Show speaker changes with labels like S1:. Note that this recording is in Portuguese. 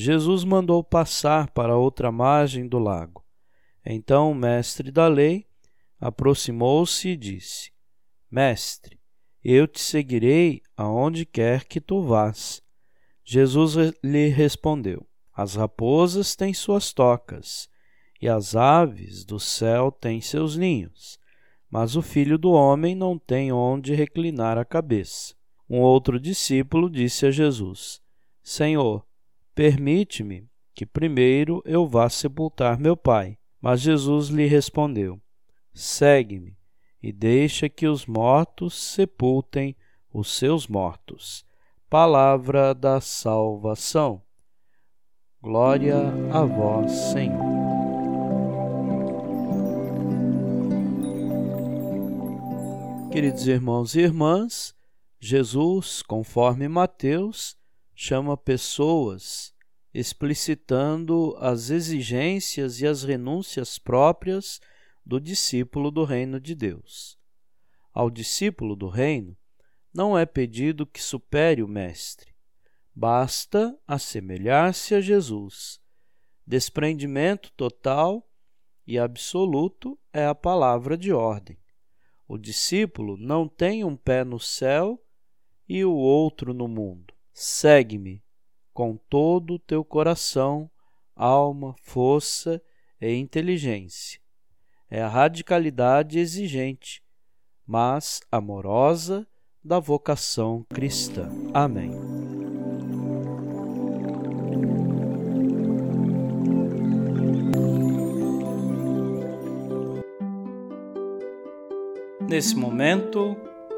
S1: Jesus mandou passar para outra margem do lago. Então o mestre da lei aproximou-se e disse: Mestre, eu te seguirei aonde quer que tu vás. Jesus lhe respondeu: As raposas têm suas tocas, e as aves do céu têm seus ninhos, mas o filho do homem não tem onde reclinar a cabeça. Um outro discípulo disse a Jesus: Senhor, Permite-me que primeiro eu vá sepultar meu pai. Mas Jesus lhe respondeu: Segue-me e deixa que os mortos sepultem os seus mortos. Palavra da salvação. Glória a vós, Senhor. Queridos irmãos e irmãs, Jesus, conforme Mateus, chama pessoas explicitando as exigências e as renúncias próprias do discípulo do reino de Deus. Ao discípulo do reino não é pedido que supere o Mestre, basta assemelhar-se a Jesus. Desprendimento total e absoluto é a palavra de ordem. O discípulo não tem um pé no céu e o outro no mundo Segue-me com todo o teu coração, alma, força e inteligência. É a radicalidade exigente, mas amorosa da vocação cristã. Amém. Nesse momento,